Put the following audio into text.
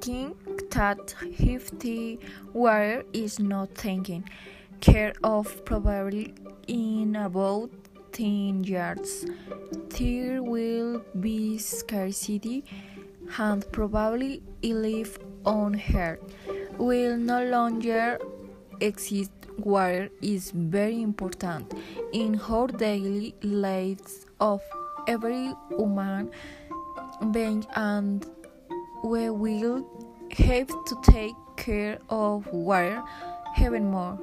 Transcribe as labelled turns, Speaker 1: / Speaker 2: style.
Speaker 1: that if the water is not taken care of probably in about 10 years there will be scarcity and probably life on earth will no longer exist. Water is very important in our daily lives of every human being and we will have to take care of where even more